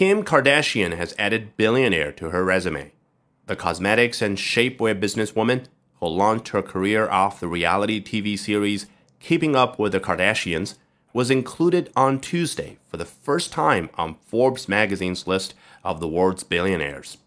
Kim Kardashian has added billionaire to her resume. The cosmetics and shapewear businesswoman, who launched her career off the reality TV series Keeping Up with the Kardashians, was included on Tuesday for the first time on Forbes magazine's list of the world's billionaires.